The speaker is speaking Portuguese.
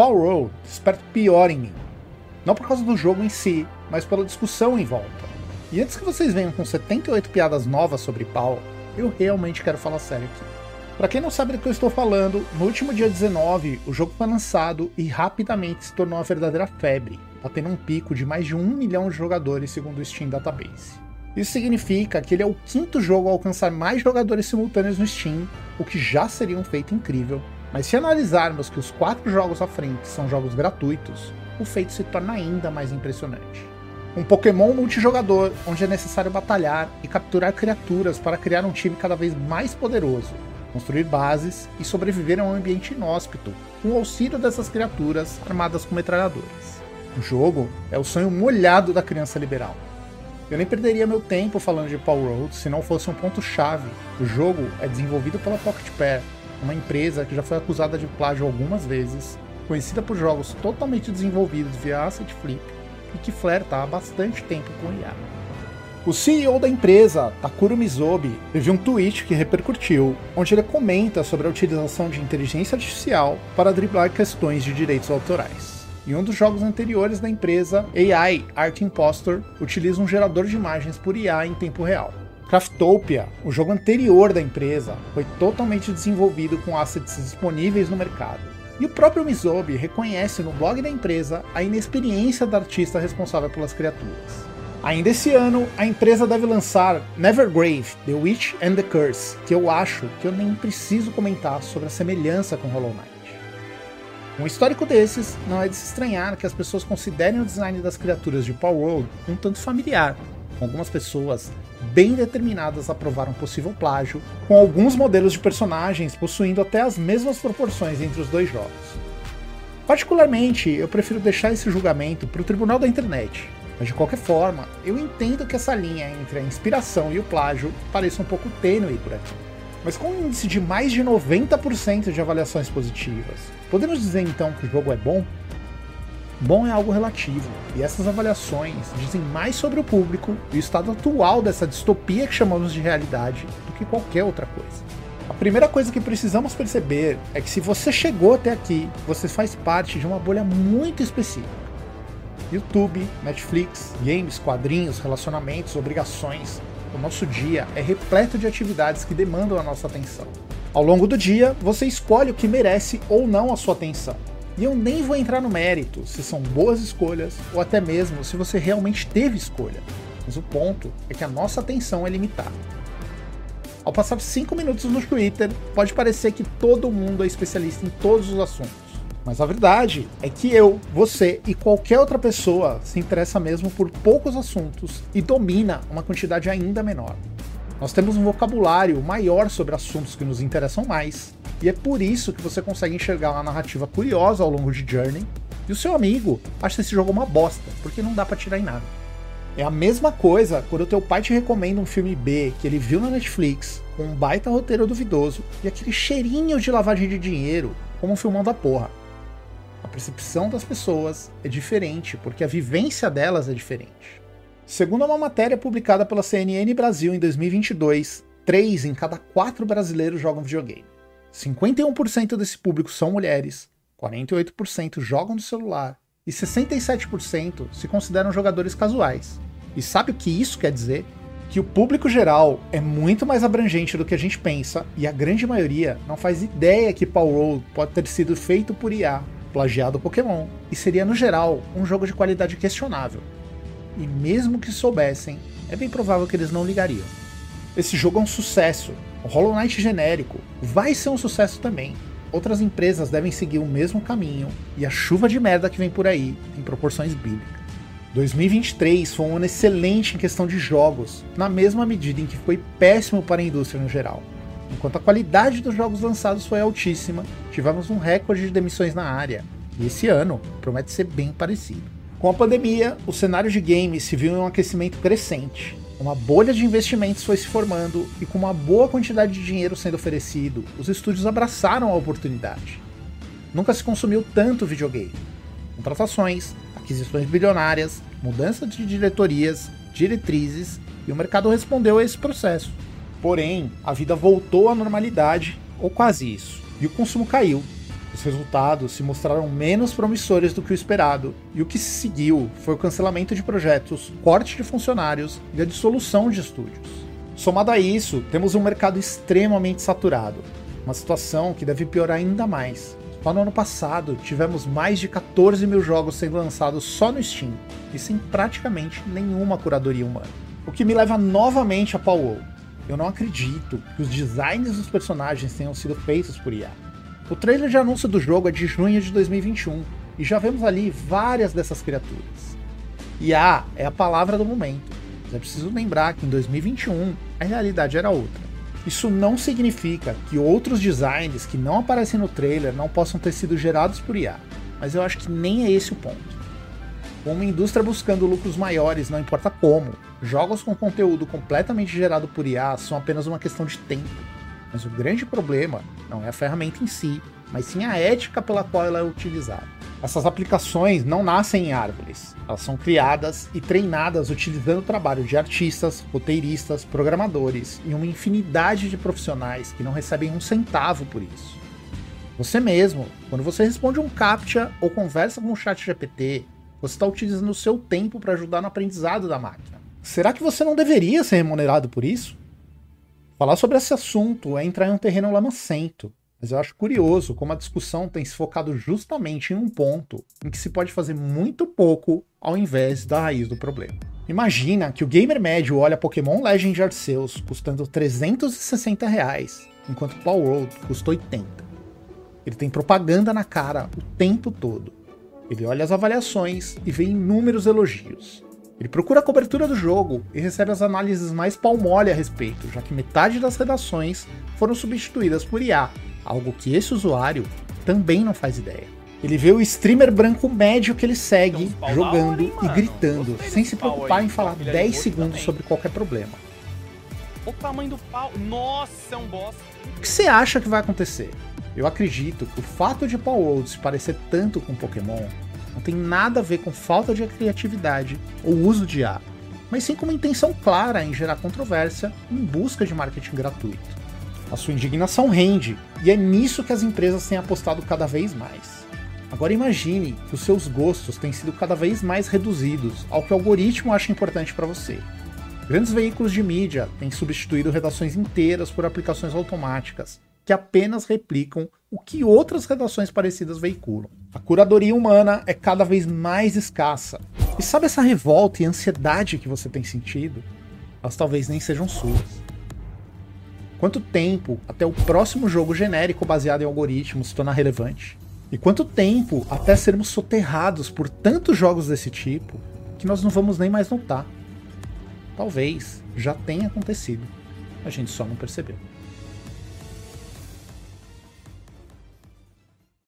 Paul Road desperta pior em mim. Não por causa do jogo em si, mas pela discussão em volta. E antes que vocês venham com 78 piadas novas sobre Paul, eu realmente quero falar sério aqui. Para quem não sabe do que eu estou falando, no último dia 19, o jogo foi lançado e rapidamente se tornou uma verdadeira febre, batendo um pico de mais de um milhão de jogadores segundo o Steam Database. Isso significa que ele é o quinto jogo a alcançar mais jogadores simultâneos no Steam, o que já seria um feito incrível, mas se analisarmos que os quatro jogos à frente são jogos gratuitos, o feito se torna ainda mais impressionante. Um Pokémon multijogador, onde é necessário batalhar e capturar criaturas para criar um time cada vez mais poderoso, construir bases e sobreviver a um ambiente inóspito, com o auxílio dessas criaturas armadas com metralhadoras. O jogo é o sonho molhado da criança liberal. Eu nem perderia meu tempo falando de Paul Road se não fosse um ponto-chave. O jogo é desenvolvido pela Pocket Pair, uma empresa que já foi acusada de plágio algumas vezes, conhecida por jogos totalmente desenvolvidos via Asset Flip e que flerta há bastante tempo com IA. O CEO da empresa, Takuro Mizobi, teve um tweet que repercutiu, onde ele comenta sobre a utilização de inteligência artificial para driblar questões de direitos autorais. Em um dos jogos anteriores da empresa, AI Art Impostor utiliza um gerador de imagens por IA em tempo real. Craftopia, o jogo anterior da empresa, foi totalmente desenvolvido com assets disponíveis no mercado. E o próprio Mizobi reconhece no blog da empresa a inexperiência da artista responsável pelas criaturas. Ainda esse ano, a empresa deve lançar Nevergrave, The Witch and the Curse, que eu acho que eu nem preciso comentar sobre a semelhança com Hollow Knight. Um histórico desses não é de se estranhar que as pessoas considerem o design das criaturas de Power World um tanto familiar, com algumas pessoas bem determinadas a provar um possível plágio, com alguns modelos de personagens possuindo até as mesmas proporções entre os dois jogos. Particularmente, eu prefiro deixar esse julgamento para o tribunal da internet, mas de qualquer forma, eu entendo que essa linha entre a inspiração e o plágio pareça um pouco tênue por aqui. Mas com um índice de mais de 90% de avaliações positivas, podemos dizer então que o jogo é bom? Bom é algo relativo, e essas avaliações dizem mais sobre o público e o estado atual dessa distopia que chamamos de realidade do que qualquer outra coisa. A primeira coisa que precisamos perceber é que se você chegou até aqui, você faz parte de uma bolha muito específica. YouTube, Netflix, games, quadrinhos, relacionamentos, obrigações. O nosso dia é repleto de atividades que demandam a nossa atenção. Ao longo do dia, você escolhe o que merece ou não a sua atenção. E eu nem vou entrar no mérito se são boas escolhas ou até mesmo se você realmente teve escolha. Mas o ponto é que a nossa atenção é limitada. Ao passar 5 minutos no Twitter, pode parecer que todo mundo é especialista em todos os assuntos. Mas a verdade é que eu, você e qualquer outra pessoa se interessa mesmo por poucos assuntos e domina uma quantidade ainda menor. Nós temos um vocabulário maior sobre assuntos que nos interessam mais, e é por isso que você consegue enxergar uma narrativa curiosa ao longo de Journey, e o seu amigo acha esse jogo uma bosta, porque não dá para tirar em nada. É a mesma coisa quando o teu pai te recomenda um filme B que ele viu na Netflix, com um baita roteiro duvidoso e aquele cheirinho de lavagem de dinheiro, como um filmão da porra. A percepção das pessoas é diferente, porque a vivência delas é diferente. Segundo uma matéria publicada pela CNN Brasil em 2022, 3 em cada 4 brasileiros jogam videogame. 51% desse público são mulheres, 48% jogam no celular e 67% se consideram jogadores casuais. E sabe o que isso quer dizer? Que o público geral é muito mais abrangente do que a gente pensa e a grande maioria não faz ideia que Power Road pode ter sido feito por IA, plagiado Pokémon, e seria no geral um jogo de qualidade questionável e mesmo que soubessem, é bem provável que eles não ligariam. Esse jogo é um sucesso. O Hollow Knight genérico vai ser um sucesso também. Outras empresas devem seguir o mesmo caminho e a chuva de merda que vem por aí tem proporções bíblicas. 2023 foi um ano excelente em questão de jogos, na mesma medida em que foi péssimo para a indústria no geral. Enquanto a qualidade dos jogos lançados foi altíssima, tivemos um recorde de demissões na área, e esse ano promete ser bem parecido. Com a pandemia, o cenário de games se viu em um aquecimento crescente. Uma bolha de investimentos foi se formando e, com uma boa quantidade de dinheiro sendo oferecido, os estúdios abraçaram a oportunidade. Nunca se consumiu tanto videogame. Contratações, aquisições bilionárias, mudança de diretorias, diretrizes e o mercado respondeu a esse processo. Porém, a vida voltou à normalidade, ou quase isso, e o consumo caiu. Os resultados se mostraram menos promissores do que o esperado, e o que se seguiu foi o cancelamento de projetos, corte de funcionários e a dissolução de estúdios. Somado a isso, temos um mercado extremamente saturado, uma situação que deve piorar ainda mais. Só no ano passado, tivemos mais de 14 mil jogos sendo lançados só no Steam, e sem praticamente nenhuma curadoria humana. O que me leva novamente a Paul Eu não acredito que os designs dos personagens tenham sido feitos por IA. O trailer de anúncio do jogo é de junho de 2021, e já vemos ali várias dessas criaturas. IA é a palavra do momento, mas é preciso lembrar que em 2021 a realidade era outra. Isso não significa que outros designs que não aparecem no trailer não possam ter sido gerados por IA, mas eu acho que nem é esse o ponto. Com uma indústria buscando lucros maiores, não importa como, jogos com conteúdo completamente gerado por IA são apenas uma questão de tempo. Mas o grande problema não é a ferramenta em si, mas sim a ética pela qual ela é utilizada. Essas aplicações não nascem em árvores, elas são criadas e treinadas utilizando o trabalho de artistas, roteiristas, programadores e uma infinidade de profissionais que não recebem um centavo por isso. Você mesmo, quando você responde um CAPTCHA ou conversa com o chat GPT, você está utilizando o seu tempo para ajudar no aprendizado da máquina. Será que você não deveria ser remunerado por isso? Falar sobre esse assunto é entrar em um terreno lamacento, mas eu acho curioso como a discussão tem se focado justamente em um ponto em que se pode fazer muito pouco ao invés da raiz do problema. Imagina que o gamer médio olha Pokémon Legend Arceus custando 360 reais, enquanto Power World custa 80. Ele tem propaganda na cara o tempo todo. Ele olha as avaliações e vê inúmeros elogios. Ele procura a cobertura do jogo e recebe as análises mais palmole a respeito, já que metade das redações foram substituídas por IA, algo que esse usuário também não faz ideia. Ele vê o streamer branco médio que ele segue jogando hein, e gritando, sem se preocupar aí, em falar 10 segundos também. sobre qualquer problema. O tamanho do pau, nossa, é um boss. O que você acha que vai acontecer? Eu acredito que o fato de Paul World se parecer tanto com Pokémon não tem nada a ver com falta de criatividade ou uso de IA, mas sim com uma intenção clara em gerar controvérsia em busca de marketing gratuito. A sua indignação rende, e é nisso que as empresas têm apostado cada vez mais. Agora imagine que os seus gostos têm sido cada vez mais reduzidos ao que o algoritmo acha importante para você. Grandes veículos de mídia têm substituído redações inteiras por aplicações automáticas, que apenas replicam o que outras redações parecidas veiculam. A curadoria humana é cada vez mais escassa. E sabe essa revolta e ansiedade que você tem sentido? Elas talvez nem sejam suas. Quanto tempo até o próximo jogo genérico baseado em algoritmos se tornar relevante? E quanto tempo até sermos soterrados por tantos jogos desse tipo que nós não vamos nem mais notar? Talvez já tenha acontecido. A gente só não percebeu.